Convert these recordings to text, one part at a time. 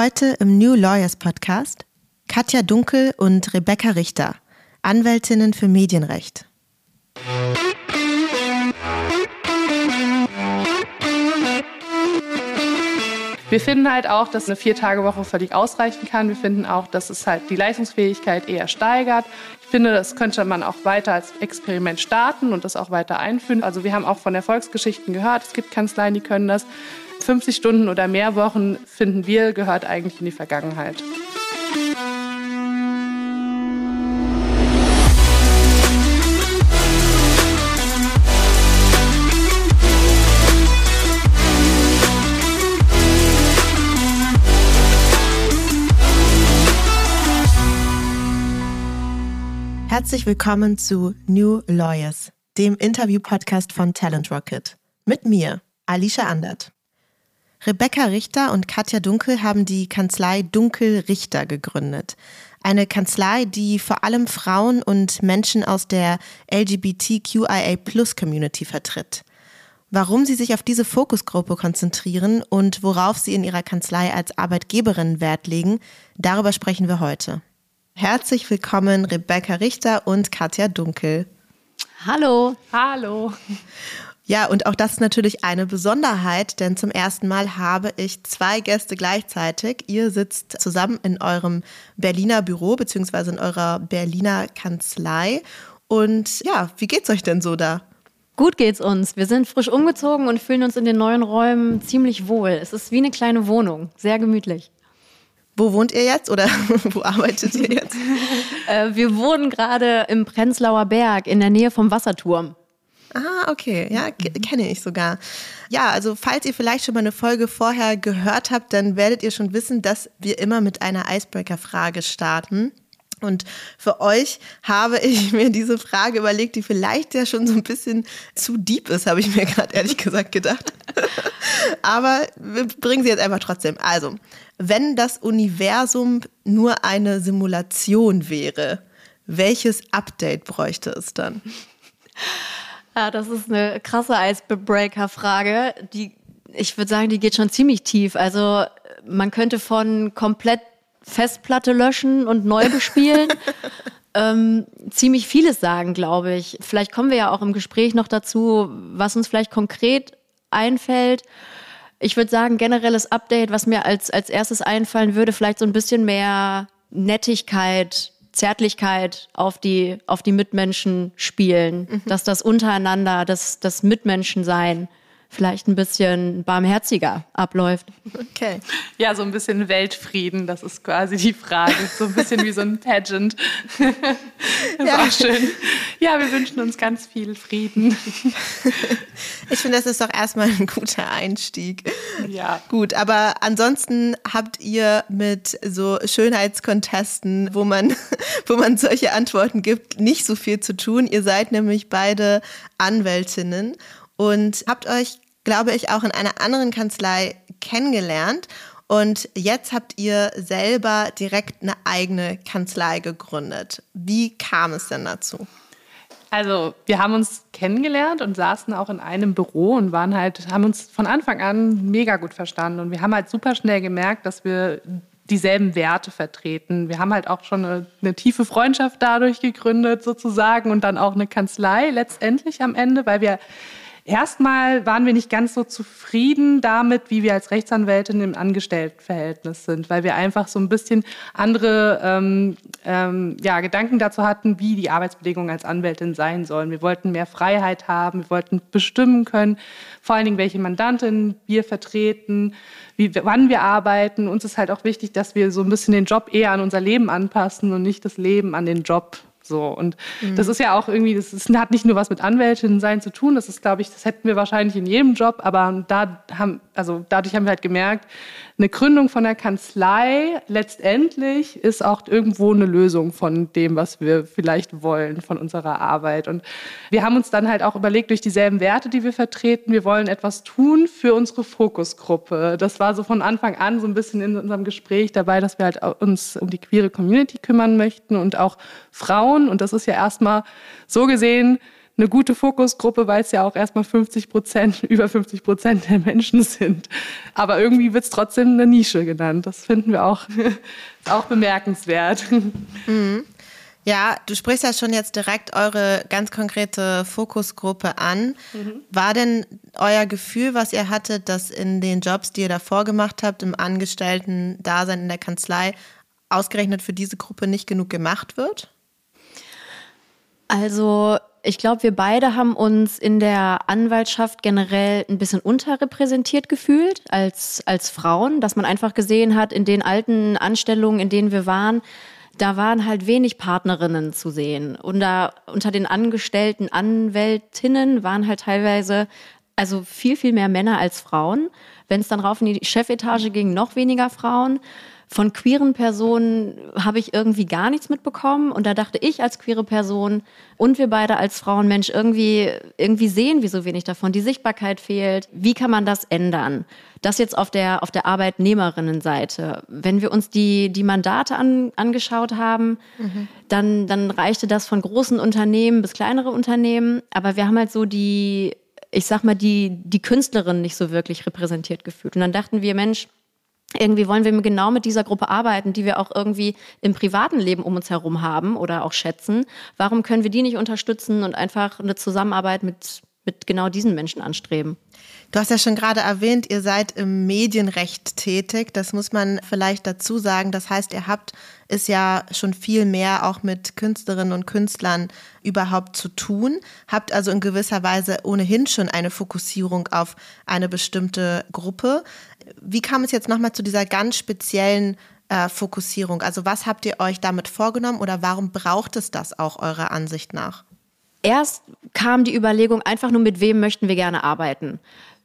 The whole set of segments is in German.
Heute im New Lawyers Podcast Katja Dunkel und Rebecca Richter, Anwältinnen für Medienrecht. Wir finden halt auch, dass eine Vier-Tage-Woche völlig ausreichen kann. Wir finden auch, dass es halt die Leistungsfähigkeit eher steigert. Ich finde, das könnte man auch weiter als Experiment starten und das auch weiter einführen. Also wir haben auch von Erfolgsgeschichten gehört. Es gibt Kanzleien, die können das. 50 Stunden oder mehr Wochen, finden wir, gehört eigentlich in die Vergangenheit. Herzlich willkommen zu New Lawyers, dem Interview-Podcast von Talent Rocket. Mit mir, Alicia Andert. Rebecca Richter und Katja Dunkel haben die Kanzlei Dunkel Richter gegründet. Eine Kanzlei, die vor allem Frauen und Menschen aus der LGBTQIA-Plus-Community vertritt. Warum sie sich auf diese Fokusgruppe konzentrieren und worauf sie in ihrer Kanzlei als Arbeitgeberin Wert legen, darüber sprechen wir heute. Herzlich willkommen Rebecca Richter und Katja Dunkel. Hallo. Hallo. Ja, und auch das ist natürlich eine Besonderheit, denn zum ersten Mal habe ich zwei Gäste gleichzeitig. Ihr sitzt zusammen in eurem Berliner Büro beziehungsweise in eurer Berliner Kanzlei. Und ja, wie geht's euch denn so da? Gut geht's uns. Wir sind frisch umgezogen und fühlen uns in den neuen Räumen ziemlich wohl. Es ist wie eine kleine Wohnung, sehr gemütlich. Wo wohnt ihr jetzt oder wo arbeitet ihr jetzt? äh, wir wohnen gerade im Prenzlauer Berg in der Nähe vom Wasserturm. Ah, okay. Ja, kenne ich sogar. Ja, also falls ihr vielleicht schon mal eine Folge vorher gehört habt, dann werdet ihr schon wissen, dass wir immer mit einer Icebreaker-Frage starten. Und für euch habe ich mir diese Frage überlegt, die vielleicht ja schon so ein bisschen zu deep ist, habe ich mir gerade ehrlich gesagt gedacht. Aber wir bringen sie jetzt einfach trotzdem. Also, wenn das Universum nur eine Simulation wäre, welches Update bräuchte es dann? Ja, das ist eine krasse Icebreaker-Frage. Die, ich würde sagen, die geht schon ziemlich tief. Also man könnte von komplett Festplatte löschen und neu bespielen. ähm, ziemlich vieles sagen, glaube ich. Vielleicht kommen wir ja auch im Gespräch noch dazu, was uns vielleicht konkret einfällt. Ich würde sagen, generelles Update, was mir als, als erstes einfallen würde, vielleicht so ein bisschen mehr Nettigkeit, Zärtlichkeit auf die, auf die Mitmenschen spielen, mhm. dass das untereinander, das, das Mitmenschensein vielleicht ein bisschen barmherziger abläuft. Okay. Ja, so ein bisschen Weltfrieden, das ist quasi die Frage. So ein bisschen wie so ein Pageant. Das ja. ist auch schön. Ja, wir wünschen uns ganz viel Frieden. Ich finde, das ist doch erstmal ein guter Einstieg. Ja. Gut, aber ansonsten habt ihr mit so Schönheitskontesten, wo man, wo man solche Antworten gibt, nicht so viel zu tun. Ihr seid nämlich beide Anwältinnen und habt euch, glaube ich, auch in einer anderen Kanzlei kennengelernt. Und jetzt habt ihr selber direkt eine eigene Kanzlei gegründet. Wie kam es denn dazu? Also, wir haben uns kennengelernt und saßen auch in einem Büro und waren halt, haben uns von Anfang an mega gut verstanden. Und wir haben halt super schnell gemerkt, dass wir dieselben Werte vertreten. Wir haben halt auch schon eine, eine, tiefe Freundschaft dadurch gegründet, sozusagen, und dann auch eine Kanzlei letztendlich am Ende, weil wir Erstmal waren wir nicht ganz so zufrieden damit, wie wir als Rechtsanwältin im Angestelltenverhältnis sind, weil wir einfach so ein bisschen andere ähm, ähm, ja, Gedanken dazu hatten, wie die Arbeitsbedingungen als Anwältin sein sollen. Wir wollten mehr Freiheit haben, wir wollten bestimmen können, vor allen Dingen, welche Mandantin wir vertreten, wie, wann wir arbeiten. Uns ist halt auch wichtig, dass wir so ein bisschen den Job eher an unser Leben anpassen und nicht das Leben an den Job. So. Und mhm. das ist ja auch irgendwie, das ist, hat nicht nur was mit Anwältin sein zu tun, das ist, glaube ich, das hätten wir wahrscheinlich in jedem Job, aber da haben, also dadurch haben wir halt gemerkt, eine Gründung von der Kanzlei letztendlich ist auch irgendwo eine Lösung von dem, was wir vielleicht wollen von unserer Arbeit. Und wir haben uns dann halt auch überlegt, durch dieselben Werte, die wir vertreten, wir wollen etwas tun für unsere Fokusgruppe. Das war so von Anfang an so ein bisschen in unserem Gespräch dabei, dass wir halt uns um die queere Community kümmern möchten und auch Frauen. Und das ist ja erstmal so gesehen eine gute Fokusgruppe, weil es ja auch erstmal 50 Prozent, über 50 Prozent der Menschen sind. Aber irgendwie wird es trotzdem eine Nische genannt. Das finden wir auch, auch bemerkenswert. Mhm. Ja, du sprichst ja schon jetzt direkt eure ganz konkrete Fokusgruppe an. Mhm. War denn euer Gefühl, was ihr hattet, dass in den Jobs, die ihr davor gemacht habt, im Angestellten-Dasein in der Kanzlei, ausgerechnet für diese Gruppe nicht genug gemacht wird? Also ich glaube, wir beide haben uns in der Anwaltschaft generell ein bisschen unterrepräsentiert gefühlt als, als Frauen, dass man einfach gesehen hat, in den alten Anstellungen, in denen wir waren, da waren halt wenig Partnerinnen zu sehen. Und da unter den angestellten Anwältinnen waren halt teilweise also viel, viel mehr Männer als Frauen. Wenn es dann rauf in die Chefetage ging, noch weniger Frauen. Von queeren Personen habe ich irgendwie gar nichts mitbekommen. Und da dachte ich als queere Person und wir beide als Frauenmensch irgendwie, irgendwie sehen wir so wenig davon. Die Sichtbarkeit fehlt. Wie kann man das ändern? Das jetzt auf der, auf der Arbeitnehmerinnenseite. Wenn wir uns die, die Mandate an, angeschaut haben, mhm. dann, dann reichte das von großen Unternehmen bis kleinere Unternehmen. Aber wir haben halt so die, ich sag mal, die, die Künstlerin nicht so wirklich repräsentiert gefühlt. Und dann dachten wir, Mensch, irgendwie wollen wir genau mit dieser Gruppe arbeiten, die wir auch irgendwie im privaten Leben um uns herum haben oder auch schätzen. Warum können wir die nicht unterstützen und einfach eine Zusammenarbeit mit, mit genau diesen Menschen anstreben? Du hast ja schon gerade erwähnt, ihr seid im Medienrecht tätig. Das muss man vielleicht dazu sagen. Das heißt, ihr habt es ja schon viel mehr auch mit Künstlerinnen und Künstlern überhaupt zu tun. Habt also in gewisser Weise ohnehin schon eine Fokussierung auf eine bestimmte Gruppe. Wie kam es jetzt nochmal zu dieser ganz speziellen äh, Fokussierung? Also was habt ihr euch damit vorgenommen oder warum braucht es das auch eurer Ansicht nach? Erst kam die Überlegung einfach nur, mit wem möchten wir gerne arbeiten.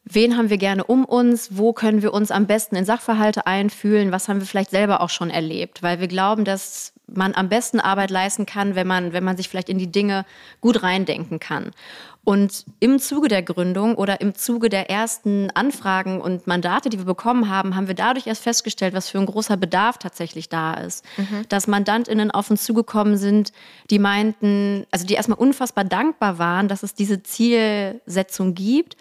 Wen haben wir gerne um uns? Wo können wir uns am besten in Sachverhalte einfühlen? Was haben wir vielleicht selber auch schon erlebt? Weil wir glauben, dass man am besten Arbeit leisten kann, wenn man, wenn man sich vielleicht in die Dinge gut reindenken kann. Und im Zuge der Gründung oder im Zuge der ersten Anfragen und Mandate, die wir bekommen haben, haben wir dadurch erst festgestellt, was für ein großer Bedarf tatsächlich da ist. Mhm. Dass MandantInnen auf uns zugekommen sind, die meinten, also die erstmal unfassbar dankbar waren, dass es diese Zielsetzung gibt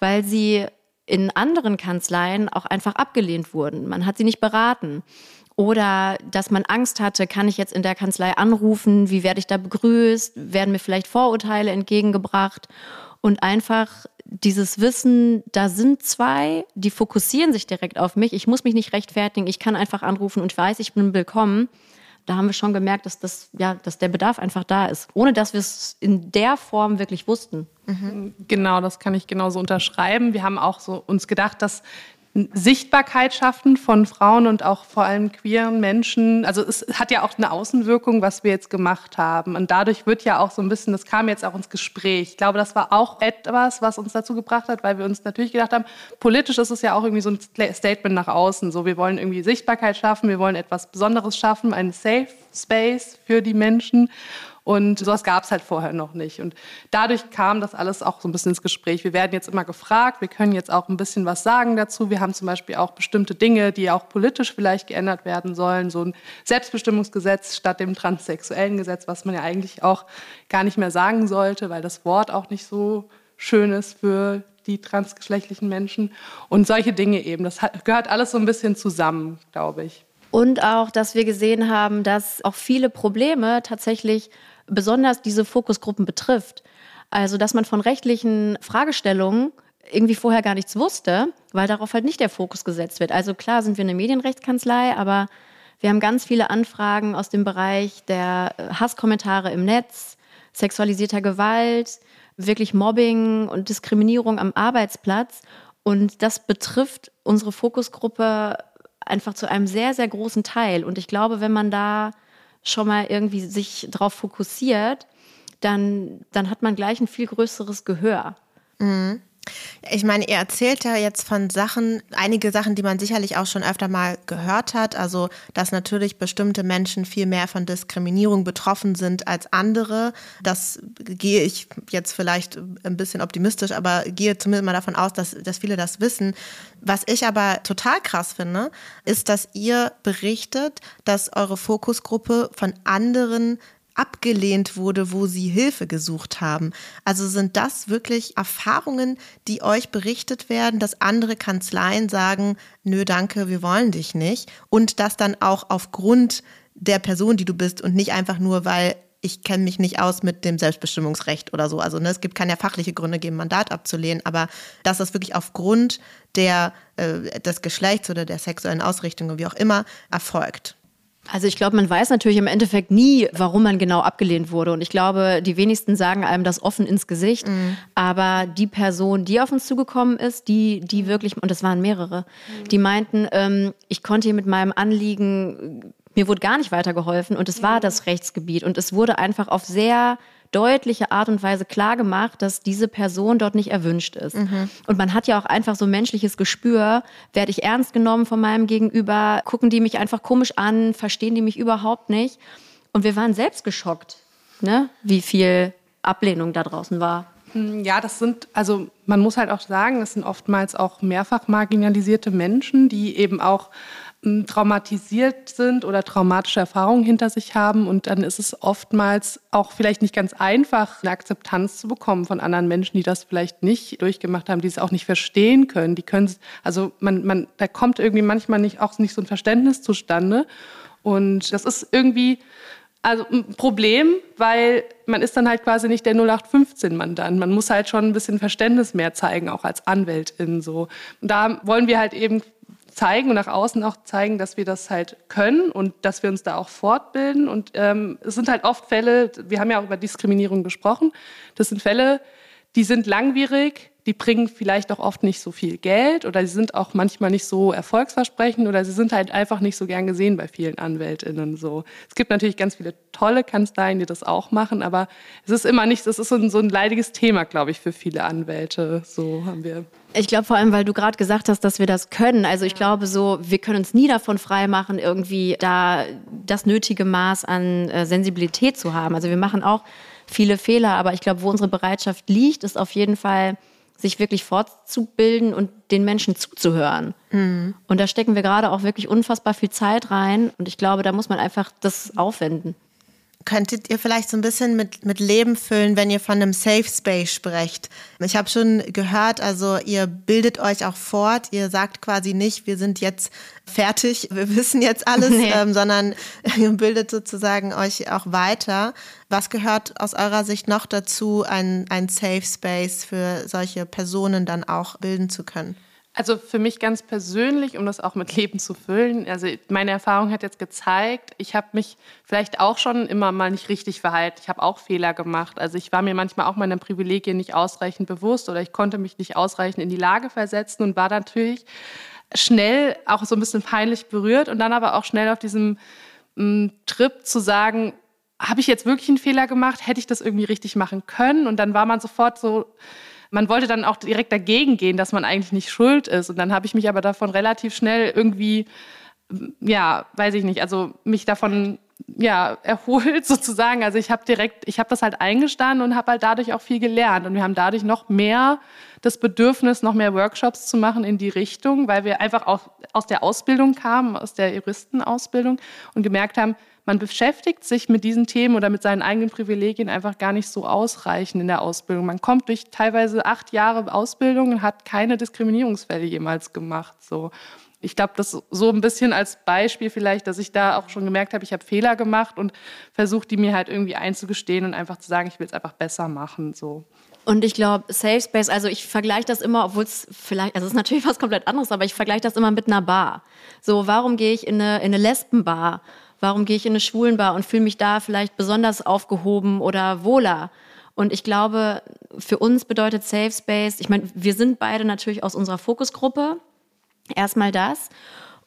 weil sie in anderen Kanzleien auch einfach abgelehnt wurden. Man hat sie nicht beraten. Oder dass man Angst hatte, kann ich jetzt in der Kanzlei anrufen, wie werde ich da begrüßt, werden mir vielleicht Vorurteile entgegengebracht. Und einfach dieses Wissen, da sind zwei, die fokussieren sich direkt auf mich. Ich muss mich nicht rechtfertigen, ich kann einfach anrufen und ich weiß, ich bin willkommen da haben wir schon gemerkt, dass, das, ja, dass der Bedarf einfach da ist, ohne dass wir es in der Form wirklich wussten. Mhm. Genau, das kann ich genauso unterschreiben. Wir haben auch so uns gedacht, dass Sichtbarkeit schaffen von Frauen und auch vor allem queeren Menschen. Also es hat ja auch eine Außenwirkung, was wir jetzt gemacht haben. Und dadurch wird ja auch so ein bisschen, das kam jetzt auch ins Gespräch. Ich glaube, das war auch etwas, was uns dazu gebracht hat, weil wir uns natürlich gedacht haben, politisch ist es ja auch irgendwie so ein Statement nach außen. So, wir wollen irgendwie Sichtbarkeit schaffen, wir wollen etwas Besonderes schaffen, einen Safe Space für die Menschen. Und sowas gab es halt vorher noch nicht. Und dadurch kam das alles auch so ein bisschen ins Gespräch. Wir werden jetzt immer gefragt, wir können jetzt auch ein bisschen was sagen dazu. Wir haben zum Beispiel auch bestimmte Dinge, die auch politisch vielleicht geändert werden sollen. So ein Selbstbestimmungsgesetz statt dem transsexuellen Gesetz, was man ja eigentlich auch gar nicht mehr sagen sollte, weil das Wort auch nicht so schön ist für die transgeschlechtlichen Menschen und solche Dinge eben. Das gehört alles so ein bisschen zusammen, glaube ich. Und auch, dass wir gesehen haben, dass auch viele Probleme tatsächlich besonders diese Fokusgruppen betrifft. Also, dass man von rechtlichen Fragestellungen irgendwie vorher gar nichts wusste, weil darauf halt nicht der Fokus gesetzt wird. Also klar sind wir eine Medienrechtskanzlei, aber wir haben ganz viele Anfragen aus dem Bereich der Hasskommentare im Netz, sexualisierter Gewalt, wirklich Mobbing und Diskriminierung am Arbeitsplatz. Und das betrifft unsere Fokusgruppe einfach zu einem sehr, sehr großen Teil. Und ich glaube, wenn man da schon mal irgendwie sich darauf fokussiert, dann, dann hat man gleich ein viel größeres Gehör. Mhm. Ich meine, ihr erzählt ja jetzt von Sachen, einige Sachen, die man sicherlich auch schon öfter mal gehört hat. Also, dass natürlich bestimmte Menschen viel mehr von Diskriminierung betroffen sind als andere. Das gehe ich jetzt vielleicht ein bisschen optimistisch, aber gehe zumindest mal davon aus, dass, dass viele das wissen. Was ich aber total krass finde, ist, dass ihr berichtet, dass eure Fokusgruppe von anderen abgelehnt wurde, wo sie Hilfe gesucht haben. Also sind das wirklich Erfahrungen, die euch berichtet werden, dass andere Kanzleien sagen, nö, danke, wir wollen dich nicht. Und das dann auch aufgrund der Person, die du bist und nicht einfach nur, weil ich kenne mich nicht aus mit dem Selbstbestimmungsrecht oder so. Also ne, es gibt keine fachliche Gründe geben, Mandat abzulehnen, aber dass das wirklich aufgrund der, äh, des Geschlechts oder der sexuellen Ausrichtung, wie auch immer, erfolgt. Also ich glaube, man weiß natürlich im Endeffekt nie, warum man genau abgelehnt wurde. Und ich glaube, die wenigsten sagen einem das offen ins Gesicht. Mhm. Aber die Person, die auf uns zugekommen ist, die, die wirklich, und das waren mehrere, mhm. die meinten, ähm, ich konnte hier mit meinem Anliegen, mir wurde gar nicht weitergeholfen. Und es war mhm. das Rechtsgebiet. Und es wurde einfach auf sehr deutliche Art und Weise klar gemacht, dass diese Person dort nicht erwünscht ist. Mhm. Und man hat ja auch einfach so menschliches Gespür, werde ich ernst genommen von meinem Gegenüber, gucken die mich einfach komisch an, verstehen die mich überhaupt nicht. Und wir waren selbst geschockt, ne? wie viel Ablehnung da draußen war. Hm, ja, das sind, also man muss halt auch sagen, es sind oftmals auch mehrfach marginalisierte Menschen, die eben auch traumatisiert sind oder traumatische Erfahrungen hinter sich haben. Und dann ist es oftmals auch vielleicht nicht ganz einfach, eine Akzeptanz zu bekommen von anderen Menschen, die das vielleicht nicht durchgemacht haben, die es auch nicht verstehen können. Die können, also man, man, da kommt irgendwie manchmal nicht auch nicht so ein Verständnis zustande. Und das ist irgendwie also ein Problem, weil man ist dann halt quasi nicht der 0815-Mandant. Man muss halt schon ein bisschen Verständnis mehr zeigen, auch als Anwältin so. Und da wollen wir halt eben zeigen und nach außen auch zeigen, dass wir das halt können und dass wir uns da auch fortbilden. Und ähm, es sind halt oft Fälle, wir haben ja auch über Diskriminierung gesprochen, das sind Fälle, die sind langwierig, die bringen vielleicht auch oft nicht so viel Geld oder sie sind auch manchmal nicht so erfolgsversprechend oder sie sind halt einfach nicht so gern gesehen bei vielen AnwältInnen. So. Es gibt natürlich ganz viele tolle Kanzleien, die das auch machen, aber es ist immer nicht, es ist so ein, so ein leidiges Thema, glaube ich, für viele Anwälte. So haben wir. Ich glaube vor allem, weil du gerade gesagt hast, dass wir das können. Also ich glaube so, wir können uns nie davon freimachen, irgendwie da das nötige Maß an äh, Sensibilität zu haben. Also wir machen auch viele Fehler, aber ich glaube, wo unsere Bereitschaft liegt, ist auf jeden Fall sich wirklich fortzubilden und den Menschen zuzuhören. Mhm. Und da stecken wir gerade auch wirklich unfassbar viel Zeit rein. Und ich glaube, da muss man einfach das aufwenden. Könntet ihr vielleicht so ein bisschen mit, mit Leben füllen, wenn ihr von einem Safe Space sprecht? Ich habe schon gehört, also ihr bildet euch auch fort. Ihr sagt quasi nicht, wir sind jetzt fertig, wir wissen jetzt alles, nee. ähm, sondern ihr bildet sozusagen euch auch weiter. Was gehört aus eurer Sicht noch dazu, ein, ein Safe Space für solche Personen dann auch bilden zu können? Also für mich ganz persönlich, um das auch mit Leben zu füllen, also meine Erfahrung hat jetzt gezeigt, ich habe mich vielleicht auch schon immer mal nicht richtig verhalten. Ich habe auch Fehler gemacht. Also ich war mir manchmal auch meiner Privilegien nicht ausreichend bewusst oder ich konnte mich nicht ausreichend in die Lage versetzen und war natürlich schnell auch so ein bisschen peinlich berührt und dann aber auch schnell auf diesem mm, Trip zu sagen, habe ich jetzt wirklich einen Fehler gemacht? Hätte ich das irgendwie richtig machen können? Und dann war man sofort so man wollte dann auch direkt dagegen gehen, dass man eigentlich nicht schuld ist. Und dann habe ich mich aber davon relativ schnell irgendwie, ja, weiß ich nicht, also mich davon ja, erholt sozusagen. Also ich habe direkt, ich habe das halt eingestanden und habe halt dadurch auch viel gelernt. Und wir haben dadurch noch mehr das Bedürfnis, noch mehr Workshops zu machen in die Richtung, weil wir einfach auch aus der Ausbildung kamen, aus der Juristenausbildung und gemerkt haben, man beschäftigt sich mit diesen Themen oder mit seinen eigenen Privilegien einfach gar nicht so ausreichend in der Ausbildung. Man kommt durch teilweise acht Jahre Ausbildung und hat keine Diskriminierungsfälle jemals gemacht. So. Ich glaube, das so ein bisschen als Beispiel vielleicht, dass ich da auch schon gemerkt habe, ich habe Fehler gemacht und versuche, die mir halt irgendwie einzugestehen und einfach zu sagen, ich will es einfach besser machen. So. Und ich glaube, Safe Space, also ich vergleiche das immer, obwohl es vielleicht, also es ist natürlich was komplett anderes, aber ich vergleiche das immer mit einer Bar. So, warum gehe ich in eine, in eine Lesbenbar? Warum gehe ich in eine Schwulenbar und fühle mich da vielleicht besonders aufgehoben oder wohler? Und ich glaube, für uns bedeutet Safe Space, ich meine, wir sind beide natürlich aus unserer Fokusgruppe. Erstmal das.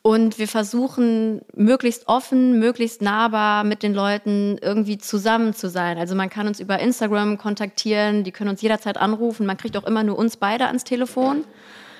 Und wir versuchen möglichst offen, möglichst nahbar mit den Leuten irgendwie zusammen zu sein. Also man kann uns über Instagram kontaktieren, die können uns jederzeit anrufen. Man kriegt auch immer nur uns beide ans Telefon.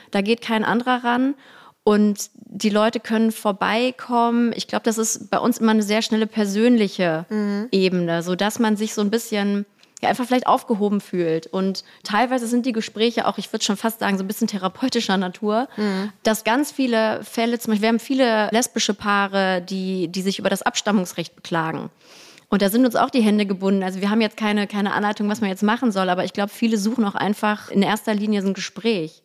Da geht kein anderer ran. Und die Leute können vorbeikommen. Ich glaube, das ist bei uns immer eine sehr schnelle persönliche mhm. Ebene, so dass man sich so ein bisschen ja, einfach vielleicht aufgehoben fühlt. Und teilweise sind die Gespräche auch, ich würde schon fast sagen, so ein bisschen therapeutischer Natur, mhm. dass ganz viele Fälle, zum Beispiel, wir haben viele lesbische Paare, die, die sich über das Abstammungsrecht beklagen. Und da sind uns auch die Hände gebunden. Also wir haben jetzt keine, keine Anleitung, was man jetzt machen soll, aber ich glaube, viele suchen auch einfach in erster Linie so ein Gespräch.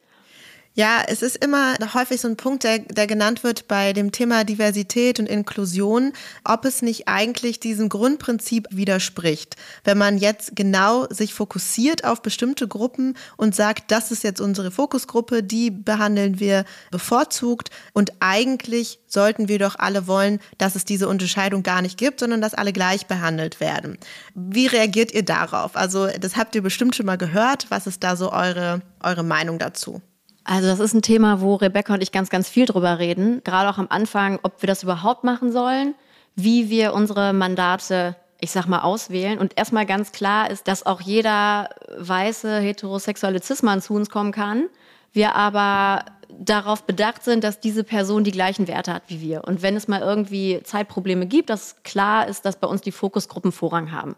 Ja, es ist immer häufig so ein Punkt, der, der genannt wird bei dem Thema Diversität und Inklusion, ob es nicht eigentlich diesem Grundprinzip widerspricht. Wenn man jetzt genau sich fokussiert auf bestimmte Gruppen und sagt, das ist jetzt unsere Fokusgruppe, die behandeln wir bevorzugt und eigentlich sollten wir doch alle wollen, dass es diese Unterscheidung gar nicht gibt, sondern dass alle gleich behandelt werden. Wie reagiert ihr darauf? Also das habt ihr bestimmt schon mal gehört. Was ist da so eure, eure Meinung dazu? Also das ist ein Thema, wo Rebecca und ich ganz, ganz viel drüber reden. Gerade auch am Anfang, ob wir das überhaupt machen sollen, wie wir unsere Mandate, ich sag mal, auswählen. Und erstmal ganz klar ist, dass auch jeder weiße heterosexuelle Cis-Mann zu uns kommen kann. Wir aber darauf bedacht sind, dass diese Person die gleichen Werte hat wie wir. Und wenn es mal irgendwie Zeitprobleme gibt, dass klar ist, dass bei uns die Fokusgruppen Vorrang haben.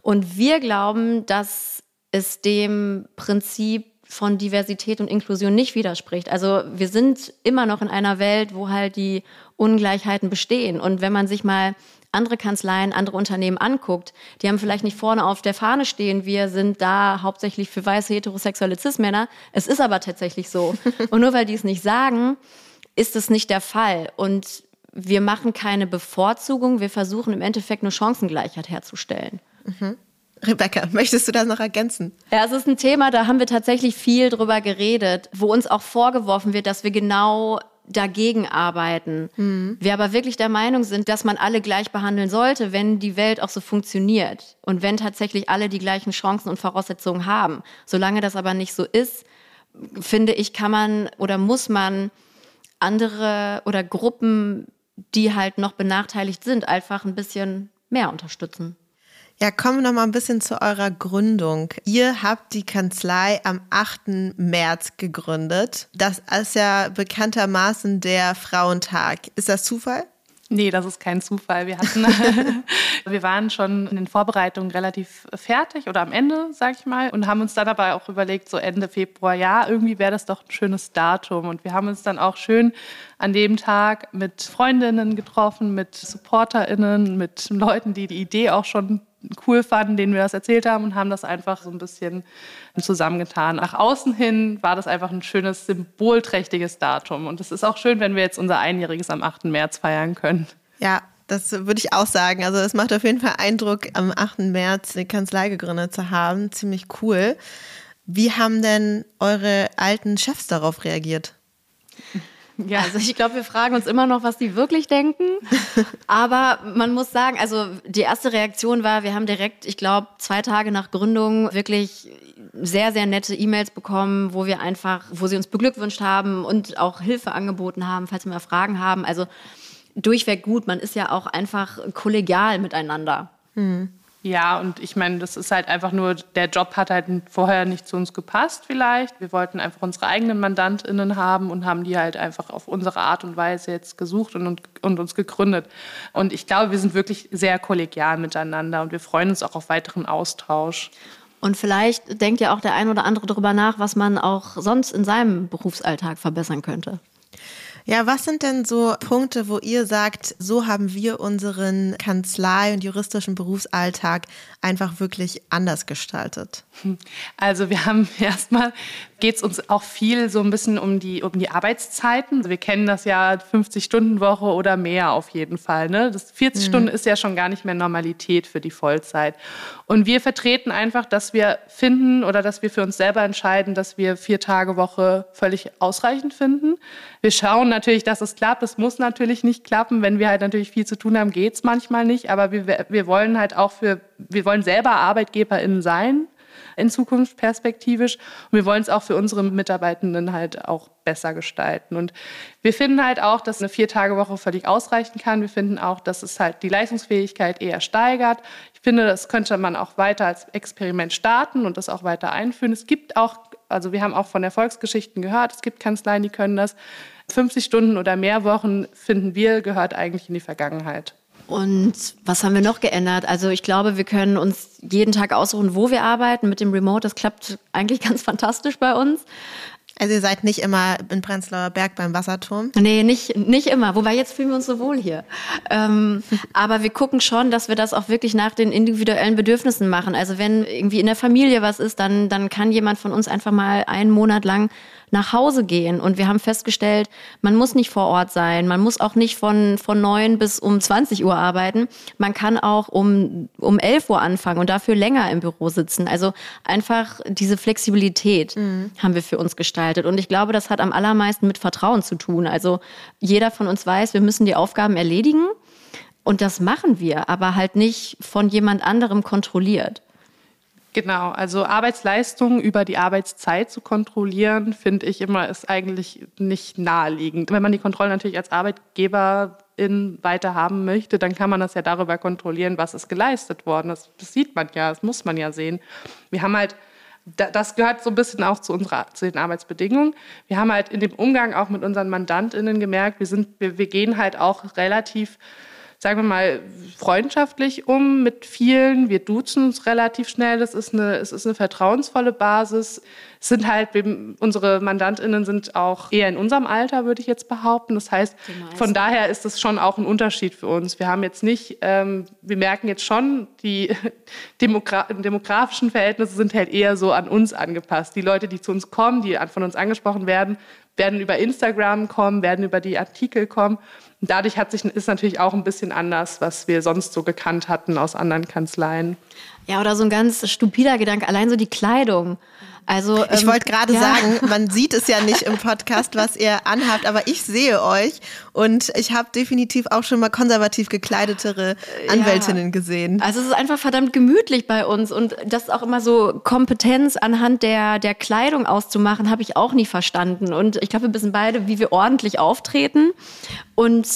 Und wir glauben, dass es dem Prinzip von Diversität und Inklusion nicht widerspricht. Also wir sind immer noch in einer Welt, wo halt die Ungleichheiten bestehen. Und wenn man sich mal andere Kanzleien, andere Unternehmen anguckt, die haben vielleicht nicht vorne auf der Fahne stehen, wir sind da hauptsächlich für weiße heterosexuelle Cis-Männer. Es ist aber tatsächlich so. Und nur weil die es nicht sagen, ist es nicht der Fall. Und wir machen keine Bevorzugung, wir versuchen im Endeffekt nur Chancengleichheit herzustellen. Mhm. Rebecca, möchtest du das noch ergänzen? Ja, es ist ein Thema, da haben wir tatsächlich viel drüber geredet, wo uns auch vorgeworfen wird, dass wir genau dagegen arbeiten. Mhm. Wir aber wirklich der Meinung sind, dass man alle gleich behandeln sollte, wenn die Welt auch so funktioniert und wenn tatsächlich alle die gleichen Chancen und Voraussetzungen haben. Solange das aber nicht so ist, finde ich, kann man oder muss man andere oder Gruppen, die halt noch benachteiligt sind, einfach ein bisschen mehr unterstützen. Ja, kommen wir noch mal ein bisschen zu eurer Gründung. Ihr habt die Kanzlei am 8. März gegründet. Das ist ja bekanntermaßen der Frauentag. Ist das Zufall? Nee, das ist kein Zufall. Wir hatten, wir waren schon in den Vorbereitungen relativ fertig oder am Ende, sag ich mal, und haben uns dann aber auch überlegt, so Ende Februar, ja, irgendwie wäre das doch ein schönes Datum. Und wir haben uns dann auch schön an dem Tag mit Freundinnen getroffen, mit SupporterInnen, mit Leuten, die die Idee auch schon cool fanden, denen wir das erzählt haben und haben das einfach so ein bisschen zusammengetan. Nach außen hin war das einfach ein schönes, symbolträchtiges Datum. Und es ist auch schön, wenn wir jetzt unser Einjähriges am 8. März feiern können. Ja, das würde ich auch sagen. Also es macht auf jeden Fall Eindruck, am 8. März eine Kanzlei gegründet zu haben. Ziemlich cool. Wie haben denn eure alten Chefs darauf reagiert? Ja, also ich glaube, wir fragen uns immer noch, was die wirklich denken. Aber man muss sagen, also die erste Reaktion war, wir haben direkt, ich glaube, zwei Tage nach Gründung wirklich sehr, sehr nette E-Mails bekommen, wo wir einfach, wo sie uns beglückwünscht haben und auch Hilfe angeboten haben, falls wir mal Fragen haben. Also durchweg gut. Man ist ja auch einfach kollegial miteinander. Hm. Ja, und ich meine, das ist halt einfach nur, der Job hat halt vorher nicht zu uns gepasst vielleicht. Wir wollten einfach unsere eigenen MandantInnen haben und haben die halt einfach auf unsere Art und Weise jetzt gesucht und, und, und uns gegründet. Und ich glaube, wir sind wirklich sehr kollegial miteinander und wir freuen uns auch auf weiteren Austausch. Und vielleicht denkt ja auch der ein oder andere darüber nach, was man auch sonst in seinem Berufsalltag verbessern könnte. Ja, was sind denn so Punkte, wo ihr sagt, so haben wir unseren Kanzlei- und juristischen Berufsalltag einfach wirklich anders gestaltet? Also wir haben erstmal, geht es uns auch viel so ein bisschen um die, um die Arbeitszeiten. Also wir kennen das ja 50-Stunden-Woche oder mehr auf jeden Fall. Ne? Das 40 mhm. Stunden ist ja schon gar nicht mehr Normalität für die Vollzeit. Und wir vertreten einfach, dass wir finden oder dass wir für uns selber entscheiden, dass wir vier Tage Woche völlig ausreichend finden. Wir schauen natürlich, dass es klappt. Es muss natürlich nicht klappen. Wenn wir halt natürlich viel zu tun haben, geht es manchmal nicht. Aber wir, wir wollen halt auch für, wir wollen selber ArbeitgeberInnen sein in Zukunft perspektivisch. Und wir wollen es auch für unsere Mitarbeitenden halt auch besser gestalten. Und wir finden halt auch, dass eine Vier-Tage-Woche völlig ausreichen kann. Wir finden auch, dass es halt die Leistungsfähigkeit eher steigert. Ich finde, das könnte man auch weiter als Experiment starten und das auch weiter einführen. Es gibt auch, also wir haben auch von Erfolgsgeschichten gehört, es gibt Kanzleien, die können das. 50 Stunden oder mehr Wochen, finden wir, gehört eigentlich in die Vergangenheit. Und was haben wir noch geändert? Also ich glaube, wir können uns jeden Tag aussuchen, wo wir arbeiten mit dem Remote. Das klappt eigentlich ganz fantastisch bei uns. Also ihr seid nicht immer in Prenzlauer Berg beim Wasserturm? Nee, nicht, nicht immer. Wobei jetzt fühlen wir uns so wohl hier. Ähm, aber wir gucken schon, dass wir das auch wirklich nach den individuellen Bedürfnissen machen. Also wenn irgendwie in der Familie was ist, dann, dann kann jemand von uns einfach mal einen Monat lang nach Hause gehen. Und wir haben festgestellt, man muss nicht vor Ort sein, man muss auch nicht von, von 9 bis um 20 Uhr arbeiten. Man kann auch um, um 11 Uhr anfangen und dafür länger im Büro sitzen. Also einfach diese Flexibilität mhm. haben wir für uns gestaltet. Und ich glaube, das hat am allermeisten mit Vertrauen zu tun. Also jeder von uns weiß, wir müssen die Aufgaben erledigen. Und das machen wir, aber halt nicht von jemand anderem kontrolliert. Genau, also Arbeitsleistung über die Arbeitszeit zu kontrollieren, finde ich immer, ist eigentlich nicht naheliegend. Wenn man die Kontrolle natürlich als Arbeitgeberin weiter haben möchte, dann kann man das ja darüber kontrollieren, was ist geleistet worden. Das, das sieht man ja, das muss man ja sehen. Wir haben halt das gehört so ein bisschen auch zu, unserer, zu den Arbeitsbedingungen. Wir haben halt in dem Umgang auch mit unseren MandantInnen gemerkt, wir, sind, wir, wir gehen halt auch relativ sagen wir mal, freundschaftlich um mit vielen. Wir duzen uns relativ schnell. Das ist eine, es ist eine vertrauensvolle Basis. Es sind halt, unsere MandantInnen sind auch eher in unserem Alter, würde ich jetzt behaupten. Das heißt, von daher ist das schon auch ein Unterschied für uns. Wir haben jetzt nicht, ähm, wir merken jetzt schon, die Demogra demografischen Verhältnisse sind halt eher so an uns angepasst. Die Leute, die zu uns kommen, die von uns angesprochen werden, werden über Instagram kommen, werden über die Artikel kommen. Und dadurch hat sich, ist natürlich auch ein bisschen anders, was wir sonst so gekannt hatten aus anderen Kanzleien. Ja, oder so ein ganz stupider Gedanke, allein so die Kleidung. Also ich ähm, wollte gerade ja. sagen, man sieht es ja nicht im Podcast, was ihr anhabt, aber ich sehe euch und ich habe definitiv auch schon mal konservativ gekleidetere Anwältinnen ja. gesehen. Also es ist einfach verdammt gemütlich bei uns und das auch immer so Kompetenz anhand der der Kleidung auszumachen, habe ich auch nie verstanden und ich glaube, wir wissen beide, wie wir ordentlich auftreten und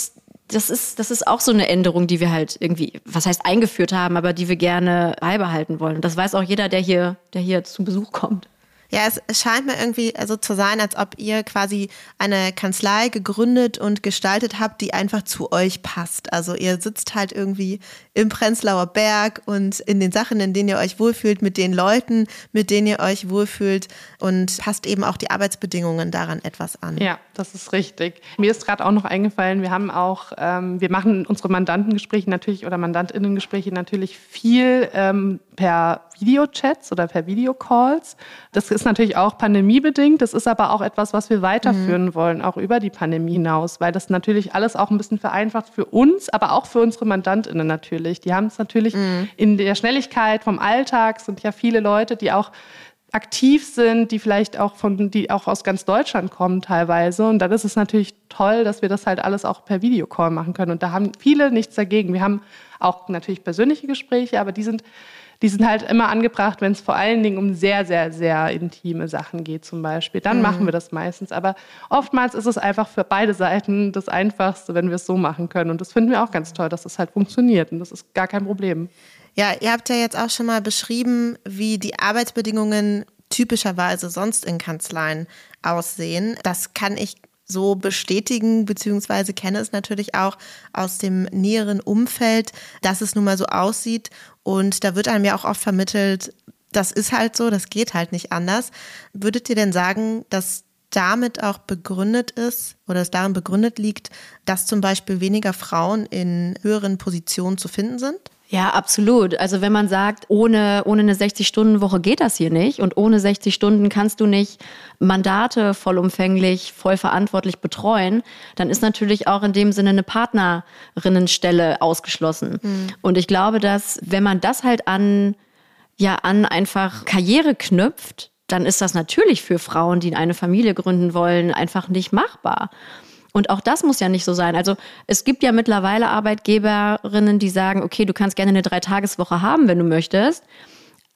das ist, das ist auch so eine Änderung, die wir halt irgendwie, was heißt eingeführt haben, aber die wir gerne beibehalten wollen. Und das weiß auch jeder, der hier, der hier zu Besuch kommt. Ja, es, scheint mir irgendwie so zu sein, als ob ihr quasi eine Kanzlei gegründet und gestaltet habt, die einfach zu euch passt. Also ihr sitzt halt irgendwie im Prenzlauer Berg und in den Sachen, in denen ihr euch wohlfühlt, mit den Leuten, mit denen ihr euch wohlfühlt und passt eben auch die Arbeitsbedingungen daran etwas an. Ja, das ist richtig. Mir ist gerade auch noch eingefallen, wir haben auch, ähm, wir machen unsere Mandantengespräche natürlich oder Mandantinnengespräche natürlich viel ähm, per Videochats oder per Videocalls. Das ist natürlich auch pandemiebedingt. Das ist aber auch etwas, was wir weiterführen mhm. wollen, auch über die Pandemie hinaus, weil das natürlich alles auch ein bisschen vereinfacht für uns, aber auch für unsere Mandantinnen natürlich. Die haben es natürlich mhm. in der Schnelligkeit vom Alltag sind ja viele Leute, die auch aktiv sind, die vielleicht auch von, die auch aus ganz Deutschland kommen teilweise. Und dann ist es natürlich toll, dass wir das halt alles auch per Videocall machen können. Und da haben viele nichts dagegen. Wir haben auch natürlich persönliche Gespräche, aber die sind die sind halt immer angebracht, wenn es vor allen Dingen um sehr, sehr, sehr intime Sachen geht zum Beispiel. Dann mhm. machen wir das meistens. Aber oftmals ist es einfach für beide Seiten das Einfachste, wenn wir es so machen können. Und das finden wir auch ganz toll, dass es das halt funktioniert. Und das ist gar kein Problem. Ja, ihr habt ja jetzt auch schon mal beschrieben, wie die Arbeitsbedingungen typischerweise sonst in Kanzleien aussehen. Das kann ich so bestätigen, beziehungsweise kenne es natürlich auch aus dem näheren Umfeld, dass es nun mal so aussieht. Und da wird einem ja auch oft vermittelt, das ist halt so, das geht halt nicht anders. Würdet ihr denn sagen, dass damit auch begründet ist oder es darin begründet liegt, dass zum Beispiel weniger Frauen in höheren Positionen zu finden sind? Ja, absolut. Also wenn man sagt, ohne, ohne eine 60-Stunden-Woche geht das hier nicht und ohne 60 Stunden kannst du nicht Mandate vollumfänglich, voll verantwortlich betreuen, dann ist natürlich auch in dem Sinne eine Partnerinnenstelle ausgeschlossen. Mhm. Und ich glaube, dass wenn man das halt an, ja, an einfach Karriere knüpft, dann ist das natürlich für Frauen, die eine Familie gründen wollen, einfach nicht machbar. Und auch das muss ja nicht so sein. Also es gibt ja mittlerweile Arbeitgeberinnen, die sagen, okay, du kannst gerne eine Dreitageswoche haben, wenn du möchtest.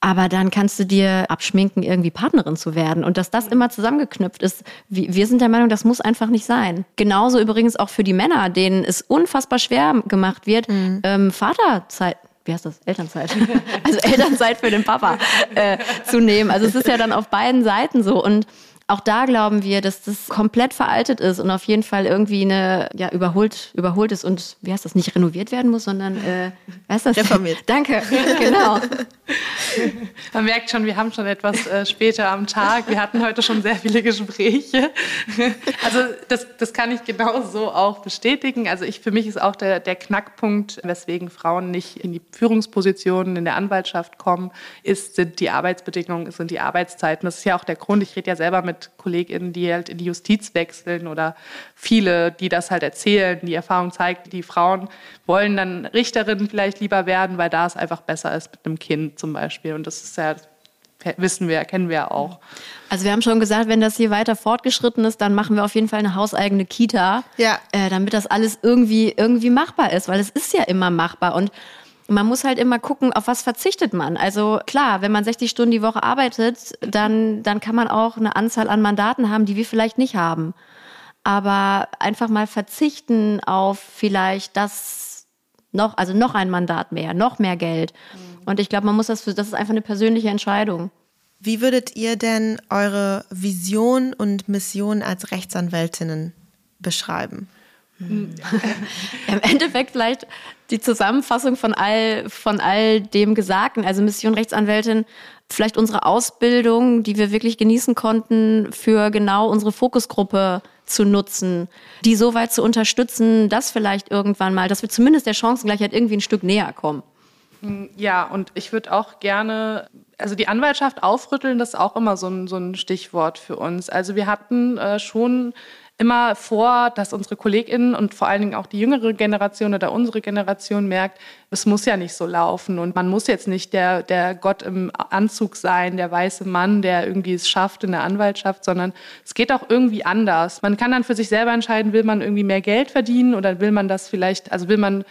Aber dann kannst du dir abschminken, irgendwie Partnerin zu werden. Und dass das immer zusammengeknüpft ist, wir sind der Meinung, das muss einfach nicht sein. Genauso übrigens auch für die Männer, denen es unfassbar schwer gemacht wird, mhm. ähm, Vaterzeit, wie heißt das? Elternzeit. also Elternzeit für den Papa äh, zu nehmen. Also es ist ja dann auf beiden Seiten so. Und auch da glauben wir, dass das komplett veraltet ist und auf jeden Fall irgendwie eine, ja, überholt, überholt ist und, wie heißt das, nicht renoviert werden muss, sondern, äh, was ist das? Reformiert. Danke, genau. Man merkt schon, wir haben schon etwas äh, später am Tag. Wir hatten heute schon sehr viele Gespräche. Also das, das kann ich genau so auch bestätigen. Also ich, für mich ist auch der, der Knackpunkt, weswegen Frauen nicht in die Führungspositionen in der Anwaltschaft kommen, ist, sind die Arbeitsbedingungen, sind die Arbeitszeiten. Das ist ja auch der Grund. Ich rede ja selber mit KollegInnen, die halt in die Justiz wechseln oder viele, die das halt erzählen. Die Erfahrung zeigt, die Frauen wollen dann Richterinnen vielleicht lieber werden, weil da es einfach besser ist mit einem Kind zum Beispiel. Und das ist ja wissen wir, kennen wir auch. Also wir haben schon gesagt, wenn das hier weiter fortgeschritten ist, dann machen wir auf jeden Fall eine hauseigene Kita, ja. äh, damit das alles irgendwie, irgendwie machbar ist, weil es ist ja immer machbar und man muss halt immer gucken, auf was verzichtet man. Also klar, wenn man 60 Stunden die Woche arbeitet, dann, dann kann man auch eine Anzahl an Mandaten haben, die wir vielleicht nicht haben. Aber einfach mal verzichten auf vielleicht das noch, also noch ein Mandat mehr, noch mehr Geld. Mhm. Und ich glaube, man muss das, das ist einfach eine persönliche Entscheidung. Wie würdet ihr denn eure Vision und Mission als Rechtsanwältinnen beschreiben? Im Endeffekt vielleicht die Zusammenfassung von all, von all dem Gesagten. Also Mission Rechtsanwältin, vielleicht unsere Ausbildung, die wir wirklich genießen konnten, für genau unsere Fokusgruppe zu nutzen, die so weit zu unterstützen, dass vielleicht irgendwann mal, dass wir zumindest der Chancengleichheit irgendwie ein Stück näher kommen. Ja, und ich würde auch gerne, also die Anwaltschaft aufrütteln, das ist auch immer so ein, so ein Stichwort für uns. Also wir hatten äh, schon immer vor, dass unsere KollegInnen und vor allen Dingen auch die jüngere Generation oder unsere Generation merkt, es muss ja nicht so laufen und man muss jetzt nicht der, der Gott im Anzug sein, der weiße Mann, der irgendwie es schafft in der Anwaltschaft, sondern es geht auch irgendwie anders. Man kann dann für sich selber entscheiden, will man irgendwie mehr Geld verdienen oder will man das vielleicht, also will man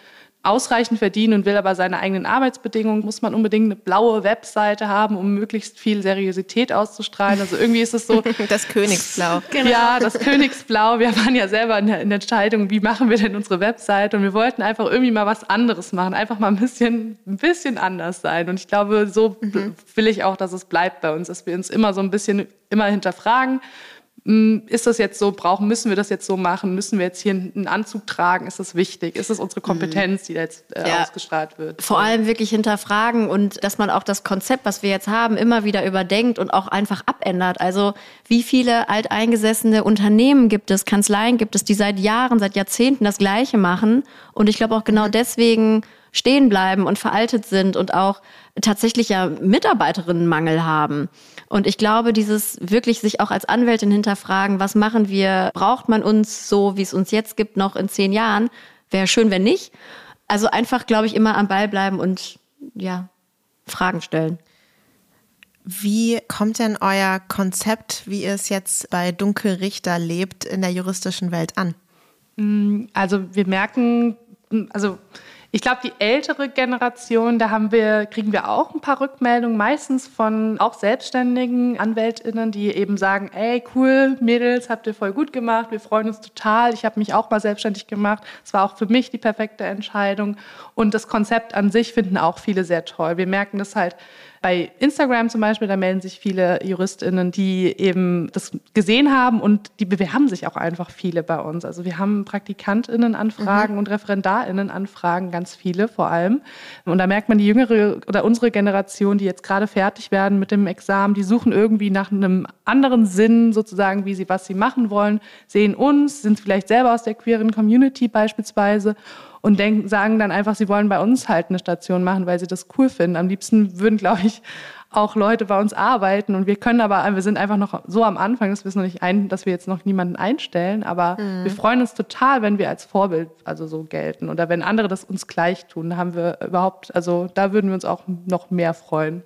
ausreichend verdienen und will aber seine eigenen Arbeitsbedingungen, muss man unbedingt eine blaue Webseite haben, um möglichst viel Seriosität auszustrahlen. Also irgendwie ist es so. Das Königsblau. Genau. Ja, das Königsblau. Wir waren ja selber in der, in der Entscheidung, wie machen wir denn unsere Webseite? Und wir wollten einfach irgendwie mal was anderes machen, einfach mal ein bisschen, ein bisschen anders sein. Und ich glaube, so mhm. will ich auch, dass es bleibt bei uns, dass wir uns immer so ein bisschen immer hinterfragen ist das jetzt so, brauchen, müssen wir das jetzt so machen? Müssen wir jetzt hier einen Anzug tragen? Ist das wichtig? Ist das unsere mhm. Kompetenz, die jetzt äh, ja. ausgestrahlt wird? Vor allem wirklich hinterfragen und dass man auch das Konzept, was wir jetzt haben, immer wieder überdenkt und auch einfach abändert. Also wie viele alteingesessene Unternehmen gibt es, Kanzleien gibt es, die seit Jahren, seit Jahrzehnten das Gleiche machen? Und ich glaube auch genau mhm. deswegen stehen bleiben und veraltet sind und auch tatsächlich ja Mitarbeiterinnenmangel haben. Und ich glaube, dieses wirklich sich auch als Anwältin hinterfragen, was machen wir, braucht man uns so, wie es uns jetzt gibt, noch in zehn Jahren, wäre schön, wenn nicht. Also einfach, glaube ich, immer am Ball bleiben und ja, Fragen stellen. Wie kommt denn euer Konzept, wie ihr es jetzt bei Dunkelrichter lebt, in der juristischen Welt an? Also wir merken, also ich glaube, die ältere Generation, da haben wir, kriegen wir auch ein paar Rückmeldungen, meistens von auch selbstständigen AnwältInnen, die eben sagen, ey, cool, Mädels, habt ihr voll gut gemacht, wir freuen uns total. Ich habe mich auch mal selbstständig gemacht. Es war auch für mich die perfekte Entscheidung. Und das Konzept an sich finden auch viele sehr toll. Wir merken das halt bei Instagram zum Beispiel, da melden sich viele JuristInnen, die eben das gesehen haben und die bewerben sich auch einfach viele bei uns. Also wir haben PraktikantInnen-Anfragen mhm. und ReferendarInnen-Anfragen, ganz viele vor allem. Und da merkt man, die jüngere oder unsere Generation, die jetzt gerade fertig werden mit dem Examen, die suchen irgendwie nach einem anderen Sinn sozusagen, wie sie, was sie machen wollen, sehen uns, sind vielleicht selber aus der queeren Community beispielsweise und denken, sagen dann einfach, sie wollen bei uns halt eine Station machen, weil sie das cool finden. Am liebsten würden, glaube ich, auch Leute bei uns arbeiten und wir können aber, wir sind einfach noch so am Anfang, dass wir es noch nicht ein, dass wir jetzt noch niemanden einstellen, aber mhm. wir freuen uns total, wenn wir als Vorbild also so gelten oder wenn andere das uns gleich tun, haben wir überhaupt, also da würden wir uns auch noch mehr freuen.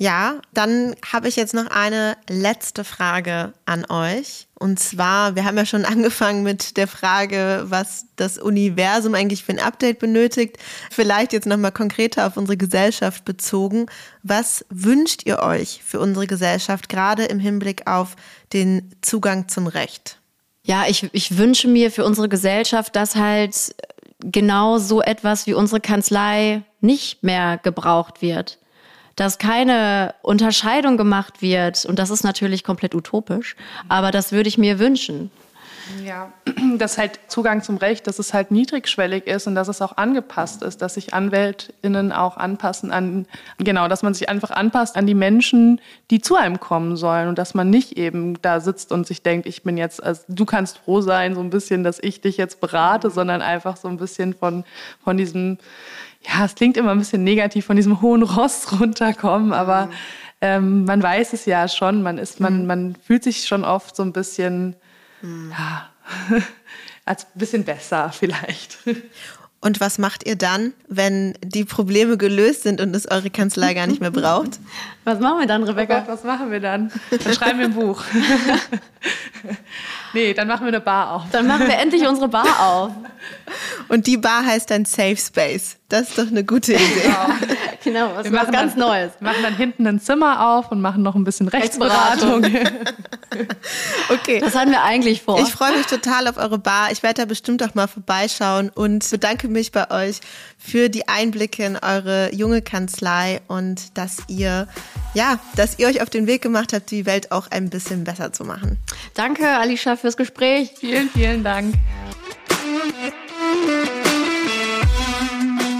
Ja, dann habe ich jetzt noch eine letzte Frage an euch. Und zwar, wir haben ja schon angefangen mit der Frage, was das Universum eigentlich für ein Update benötigt. Vielleicht jetzt nochmal konkreter auf unsere Gesellschaft bezogen. Was wünscht ihr euch für unsere Gesellschaft, gerade im Hinblick auf den Zugang zum Recht? Ja, ich, ich wünsche mir für unsere Gesellschaft, dass halt genau so etwas wie unsere Kanzlei nicht mehr gebraucht wird dass keine Unterscheidung gemacht wird. Und das ist natürlich komplett utopisch, aber das würde ich mir wünschen. Ja, dass halt Zugang zum Recht, dass es halt niedrigschwellig ist und dass es auch angepasst ist, dass sich AnwältInnen auch anpassen an, genau, dass man sich einfach anpasst an die Menschen, die zu einem kommen sollen und dass man nicht eben da sitzt und sich denkt, ich bin jetzt, also du kannst froh sein, so ein bisschen, dass ich dich jetzt berate, sondern einfach so ein bisschen von, von diesem, ja, es klingt immer ein bisschen negativ, von diesem hohen Ross runterkommen, aber mhm. ähm, man weiß es ja schon, man ist, man, mhm. man fühlt sich schon oft so ein bisschen, hm. Ja, als ein bisschen besser vielleicht. Und was macht ihr dann, wenn die Probleme gelöst sind und es eure Kanzlei gar nicht mehr braucht? Was machen wir dann, Rebecca? Oh Gott, was machen wir dann? Dann schreiben wir ein Buch. nee, dann machen wir eine Bar auf. Dann machen wir endlich unsere Bar auf. Und die Bar heißt dann Safe Space. Das ist doch eine gute Idee. Genau, genau was, was ganz dann, Neues. Wir machen dann hinten ein Zimmer auf und machen noch ein bisschen Rechtsberatung. okay. Das hatten wir eigentlich vor. Ich freue mich total auf eure Bar. Ich werde da bestimmt auch mal vorbeischauen und bedanke mich bei euch für die Einblicke in eure junge Kanzlei und dass ihr, ja, dass ihr euch auf den Weg gemacht habt, die Welt auch ein bisschen besser zu machen. Danke, Alicia, fürs Gespräch. Vielen, vielen Dank.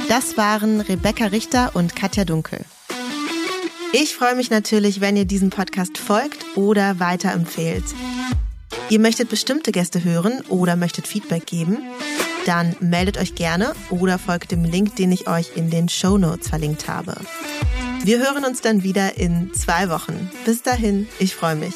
Das waren Rebecca Richter und Katja Dunkel. Ich freue mich natürlich, wenn ihr diesem Podcast folgt oder weiterempfehlt. Ihr möchtet bestimmte Gäste hören oder möchtet Feedback geben? Dann meldet euch gerne oder folgt dem Link, den ich euch in den Show Notes verlinkt habe. Wir hören uns dann wieder in zwei Wochen. Bis dahin, ich freue mich.